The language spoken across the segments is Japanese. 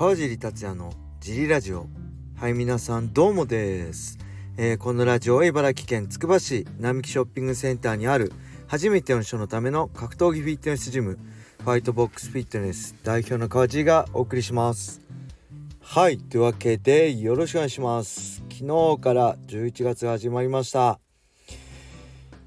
川尻達也のジリラジオ。はい皆さんどうもです、えー、このラジオは茨城県つくば市並木ショッピングセンターにある初めての人のための格闘技フィットネスジムファイトボックスフィットネス代表の川尻がお送りします。はいというわけでよろしくお願いします。昨日から11月が始まりました。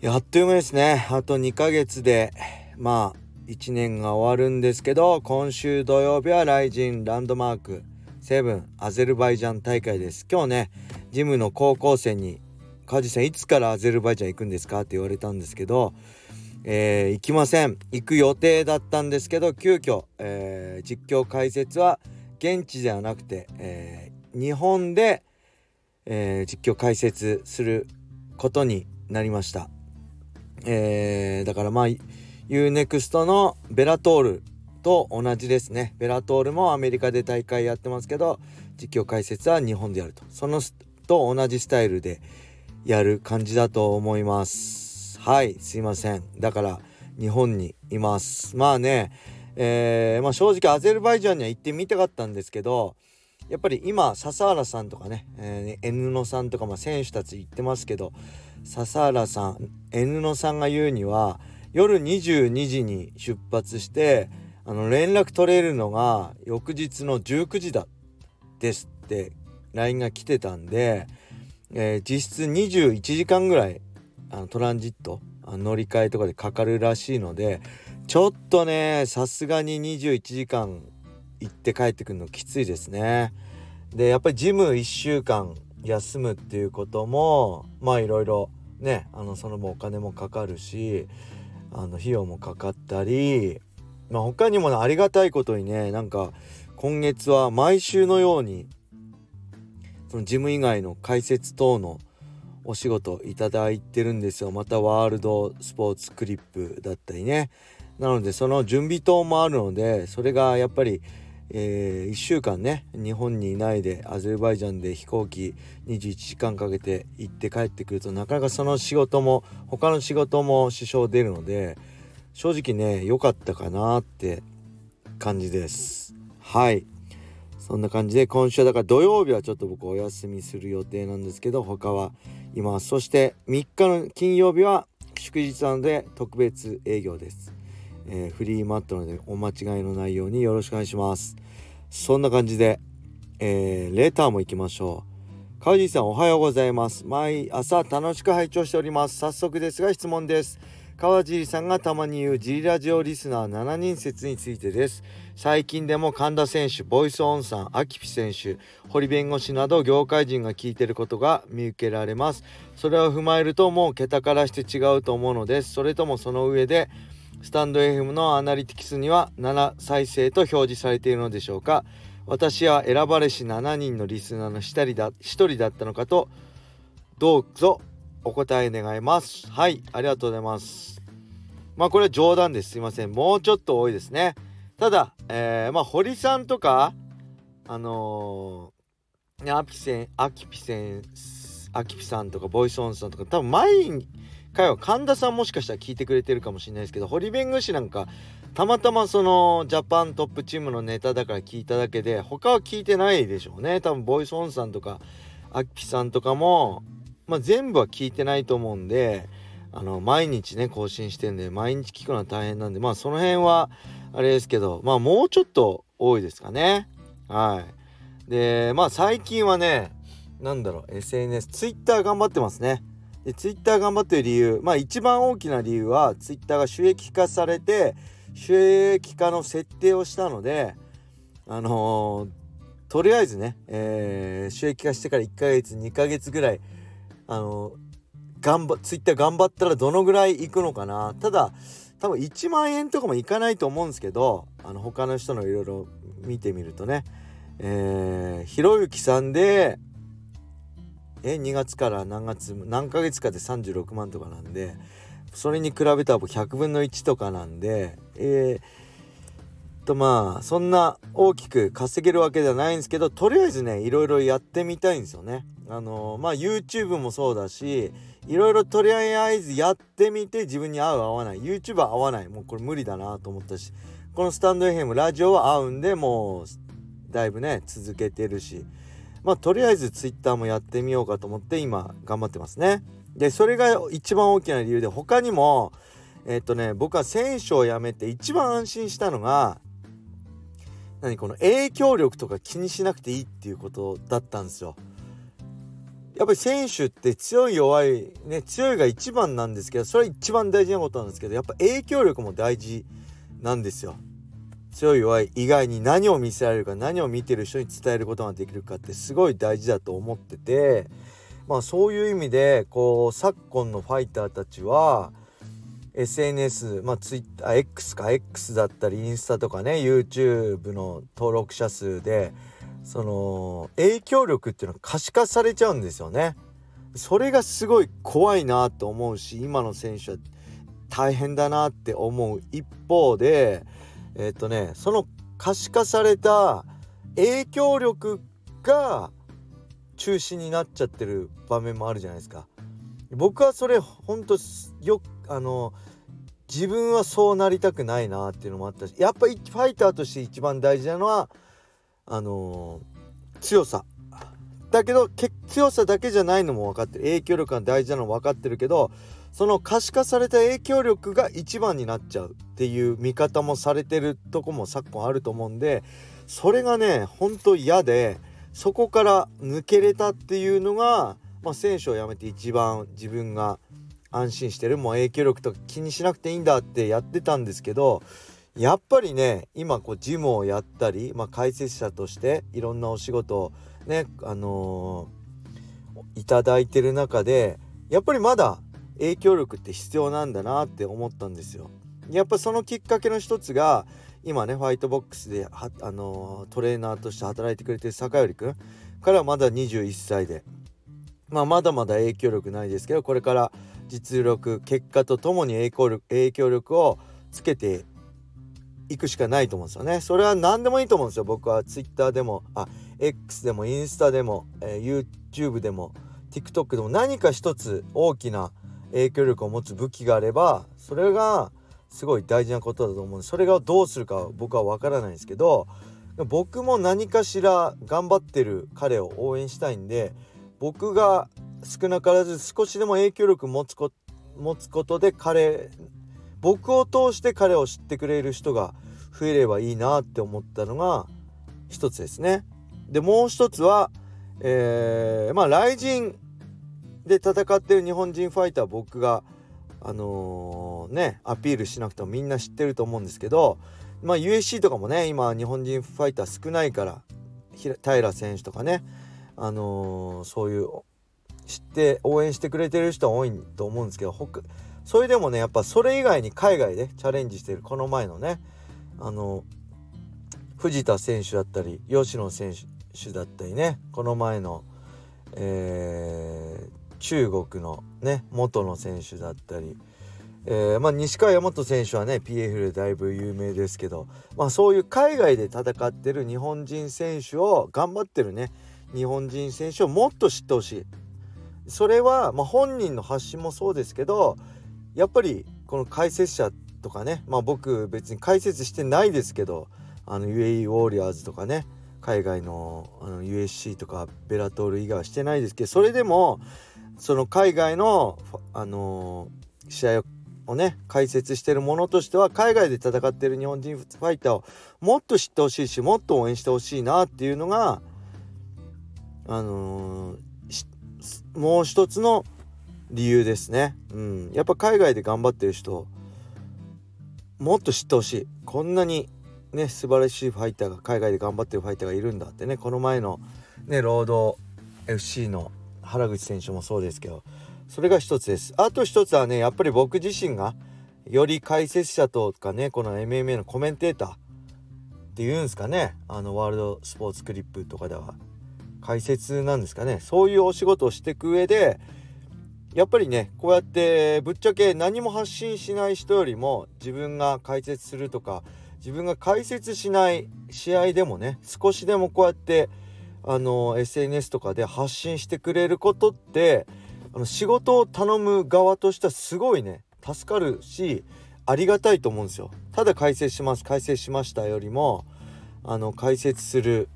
やっという間ですね。あと2ヶ月でまあ1年が終わるんですけど今週土曜日はライジンランドマーク。セブンアゼルバイジャン大会です。今日ねジムの高校生に「梶さんいつからアゼルバイジャン行くんですか?」って言われたんですけどえー、行きません。行く予定だったんですけど急遽、えー、実況解説は現地ではなくて、えー、日本で、え実況解説することになりました、えだからまあ UNEXT のベラトールと同じですね。ベラトールもアメリカで大会やってますけど実況解説は日本でやると。そのと同じスタイルでやる感じだと思います。はいすいません。だから日本にいます。まあねえー、まあ、正直アゼルバイジャンには行ってみたかったんですけどやっぱり今笹原さんとかね、えー、N 野さんとか、まあ、選手たち言ってますけど笹原さん N 野さんが言うには夜22時に出発してあの連絡取れるのが翌日の19時だですって LINE が来てたんで、えー、実質21時間ぐらいあのトランジット乗り換えとかでかかるらしいのでちょっとねさすがに21時間行って帰ってくるのきついですね。でやっぱりジム1週間休むっていうこともまあいろいろねあのその分お金もかかるしあの費用もかかったり、まあ、他にも、ありがたいことにねなんか今月は毎週のようにその事務以外の解説等のお仕事いただいてるんですよ。またワールドスポーツクリップだったりね。なのでその準備等もあるのでそれがやっぱりえー、1週間ね日本にいないでアゼルバイジャンで飛行機21時間かけて行って帰ってくるとなかなかその仕事も他の仕事も支障出るので正直ね良かったかなって感じです。はい。そんな感じで今週はだから土曜日はちょっと僕お休みする予定なんですけど他はいますそして3日の金曜日は祝日なので特別営業です。えー、フリーマットなのでお間違いのないようによろしくお願いします。そんな感じで、えー、レターも行きましょう。川尻さんおはようございます。毎朝楽しく拝聴しております。早速ですが質問です。川尻さんがたまに言うジリラジオリスナー7人説についてです。最近でも神田選手ボイスオンさんアキピ選手堀弁護士など業界人が聞いてることが見受けられます。それを踏まえるともう桁からして違うと思うのです。それともその上でスタンド FM のアナリティクスには7再生と表示されているのでしょうか。私は選ばれし7人のリスナーの1人だったのかとどうぞお答え願います。はいありがとうございます。まあこれは冗談です。すいません。もうちょっと多いですね。ただ、えー、まあ堀さんとかあのー、アピセンアキピセンアキピさんとかボイソンさんとか多分前に回は神田さんもしかしたら聞いてくれてるかもしれないですけど堀弁護士なんかたまたまそのジャパントップチームのネタだから聞いただけで他は聞いてないでしょうね。多分ボイスオンさんとかアッキさんとかも、まあ、全部は聞いてないと思うんであの毎日ね更新してんで毎日聞くのは大変なんでまあその辺はあれですけどまあもうちょっと多いですかね。はい。でまあ最近はね何だろう SNS Twitter 頑張ってますね。でツイッター頑張ってる理由まあ一番大きな理由はツイッターが収益化されて収益化の設定をしたのであのー、とりあえずね、えー、収益化してから1ヶ月2ヶ月ぐらいあのー、頑張ツイッター頑張ったらどのぐらいいくのかな。ただ多分1万円とかもいかないと思うんですけどあの他の人のいろいろ見てみるとねえ、ひろゆきさんでえ2月から何月何ヶ月かで36万とかなんでそれに比べたら100分の1とかなんでえー、とまあそんな大きく稼げるわけではないんですけどとりあえずねいろいろやってみたいんですよね。あの、まあ YouTube もそうだしいろいろとりあえずやってみて自分に合う合わない。YouTube は合わない。もうこれ無理だなと思ったしこのスタンド FM ラジオは合うんでもうだいぶね続けてるし。まあとりあえず Twitter もやってみようかと思って今頑張ってますね。でそれが一番大きな理由で他にもえっ、とね僕は選手を辞めて一番安心したのが何この影響力とか気にしなくていいっていうことだったんですよ。やっぱり選手って強い弱いね強いが一番なんですけどそれは一番大事なことなんですけどやっぱ影響力も大事なんですよ。強い弱い以外に何を見せられるか何を見てる人に伝えることができるかってすごい大事だと思っててまあそういう意味でこう昨今のファイターたちは SNS まあ TwitterX か X だったりインスタとかね YouTube の登録者数でその影響力っていうのは可視化されちゃうんですよね。それがすごい怖いなと思うし今の選手は大変だなって思う一方でえっ、とねその可視化された影響力が中心になっちゃってる場面もあるじゃないですか。僕はそれほんとよあの自分はそうなりたくないなっていうのもあったしやっぱりファイターとして一番大事なのはあの強さだけど強さだけじゃないのも分かってる影響力が大事なのも分かってるけどその可視化された影響力が一番になっちゃうっていう見方もされてるとこも昨今あると思うんでそれがねほんと嫌でそこから抜けれたっていうのが、まあ、選手を辞めて一番自分が安心してるもう影響力とか気にしなくていいんだってやってたんですけどやっぱりね今こうジムをやったり、まあ、解説者としていろんなお仕事をねあのー、いただいてる中でやっぱりまだ影響力って必要なんだなって思ったんですよ。やっぱそのきっかけの一つが今ねファイトボックスではあのー、トレーナーとして働いてくれてる坂寄くんからはまだ21歳で、まあ、まだまだ影響力ないですけどこれから実力結果とともに影響力影響力をつけていくしかないと思うんですよね。それは何でもいいと思うんですよ。僕は Twitter でもあ X でもインスタでも、えー、YouTube でも TikTok でも何か一つ大きな影響力を持つ武器があればそれがすごい大事なことだと思うそれがどうするか僕は分からないんですけど僕も何かしら頑張ってる彼を応援したいんで僕が少なからず少しでも影響力持つこ持つことで彼僕を通して彼を知ってくれる人が増えればいいなって思ったのが一つですね。でもう一つは、えー、まあ雷神で戦ってる日本人ファイター僕があのー、ねアピールしなくてもみんな知ってると思うんですけどまあ USC とかもね今日本人ファイター少ないから平選手とかねあのー、そういう知って応援してくれてる人多いと思うんですけどそれでもねやっぱそれ以外に海外でチャレンジしてるこの前のねあの藤田選手だったり吉野選手だったりねこの前の、えー、中国のね元の選手だったり、えー、まあ、西川大和選手はね PFL だいぶ有名ですけど、まあ、そういう海外で戦ってる日本人選手を頑張ってるね日本人選手をもっと知ってほしい。それは、まあ、本人の発信もそうですけどやっぱりこの解説者とかねまあ僕別に解説してないですけど UAE ウォーリアーズとかね海外のあの USC とかベラトール以外はしてないですけどそれでもその海外の、あのー、試合をね解説してるものとしては海外で戦ってる日本人ファイターをもっと知ってほしいしもっと応援してほしいなっていうのがあのー、もう一つの理由ですね。うん、やっぱ海外で頑張ってる人もっと知ってほしい。こんなにね素晴らしいファイターが海外で頑張ってるファイターがいるんだってねこの前のねロード FC の原口選手もそうですけどそれが一つです。あと一つはねやっぱり僕自身がより解説者とかねこの MMA のコメンテーターっていうんですかね。あのワールドスポーツクリップとかでは。解説なんですかね。そういうお仕事をしていく上でやっぱりねこうやってぶっちゃけ何も発信しない人よりも自分が解説するとか自分が解説しない試合でもね少しでもこうやってあの SNS とかで発信してくれることってあの仕事を頼む側としてはすごいね助かるしありがたいと思うんですよ。ただ解説します解説しましたよりもあの解説する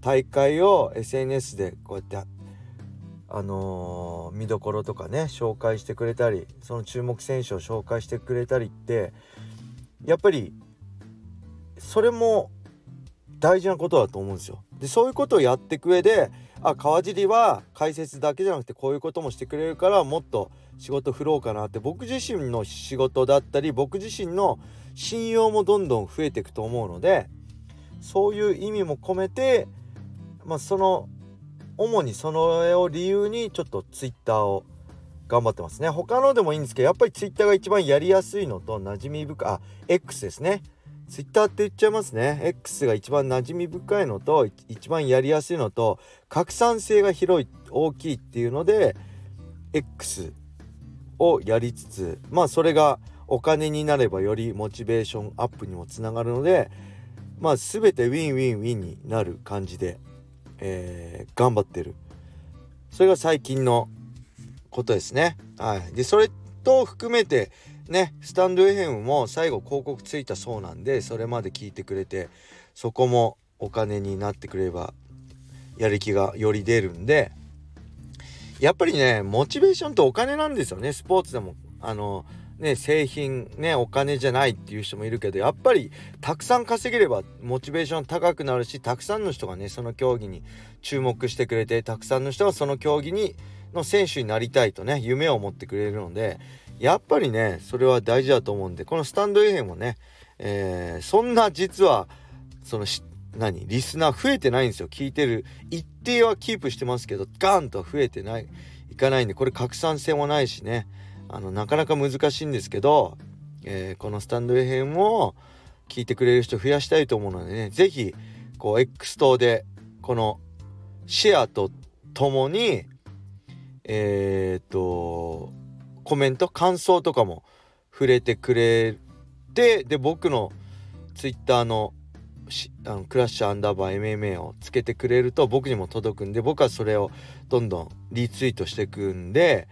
大会を SNS でこうやってあのー、見どころとかね紹介してくれたりその注目選手を紹介してくれたりってやっぱりそれも大事なことだと思うんですよ。でそういうことをやっていく上であ川尻は解説だけじゃなくてこういうこともしてくれるからもっと仕事振ろうかなって僕自身の仕事だったり僕自身の信用もどんどん増えていくと思うのでそういう意味も込めてまあその主にそれを理由にちょっと Twitter を頑張ってますね他のでもいいんですけどやっぱり Twitter が一番やりやすいのと馴染み深いあ X ですね Twitter って言っちゃいますね。X が一番馴染み深いのと一番やりやすいのと拡散性が広い大きいっていうので X をやりつつまあそれがお金になればよりモチベーションアップにもつながるのでまあ全て win-win-win になる感じでえー、頑張ってる。それが最近のことですね。はい。でそれと含めてねスタンド FM も最後広告ついたそうなんでそれまで聞いてくれてそこもお金になってくればやる気がより出るんでやっぱりねモチベーションとお金なんですよねスポーツでも。あのね、製品ねお金じゃないっていう人もいるけどやっぱりたくさん稼げればモチベーション高くなるしたくさんの人がねその競技に注目してくれてたくさんの人がその競技にの選手になりたいとね夢を持ってくれるのでやっぱりねそれは大事だと思うんでこのスタンド FM もね、えー、そんな実はそのし何リスナー増えてないんですよ。聞いてる一定はキープしてますけどガンと増えてないいかないんでこれ拡散性もないしね。あのなかなか難しいんですけど、えー、このスタンド FM を聞いてくれる人増やしたいと思うのでね是非こう X 等でこのシェアとともにえー、っとコメント感想とかも触れてくれてで僕の Twitter のあのクラッシュアンダーバー MMA をつけてくれると僕にも届くんで僕はそれをどんどんリツイートしていくんで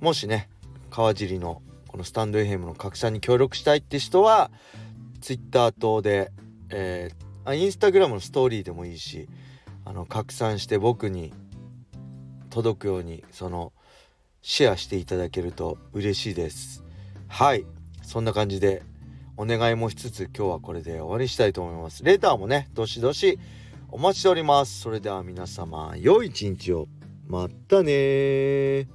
もしね川尻のこのスタンド FM の拡散に協力したいって人は Twitter 等で、えー、あインスタグラムのストーリーでもいいしあの拡散して僕に届くようにそのシェアしていただけると嬉しいです。はい。そんな感じでお願いもしつつ今日はこれで終わりにしたいと思います。レターもねどしどしお待ちしております。それでは皆様良い一日を。またね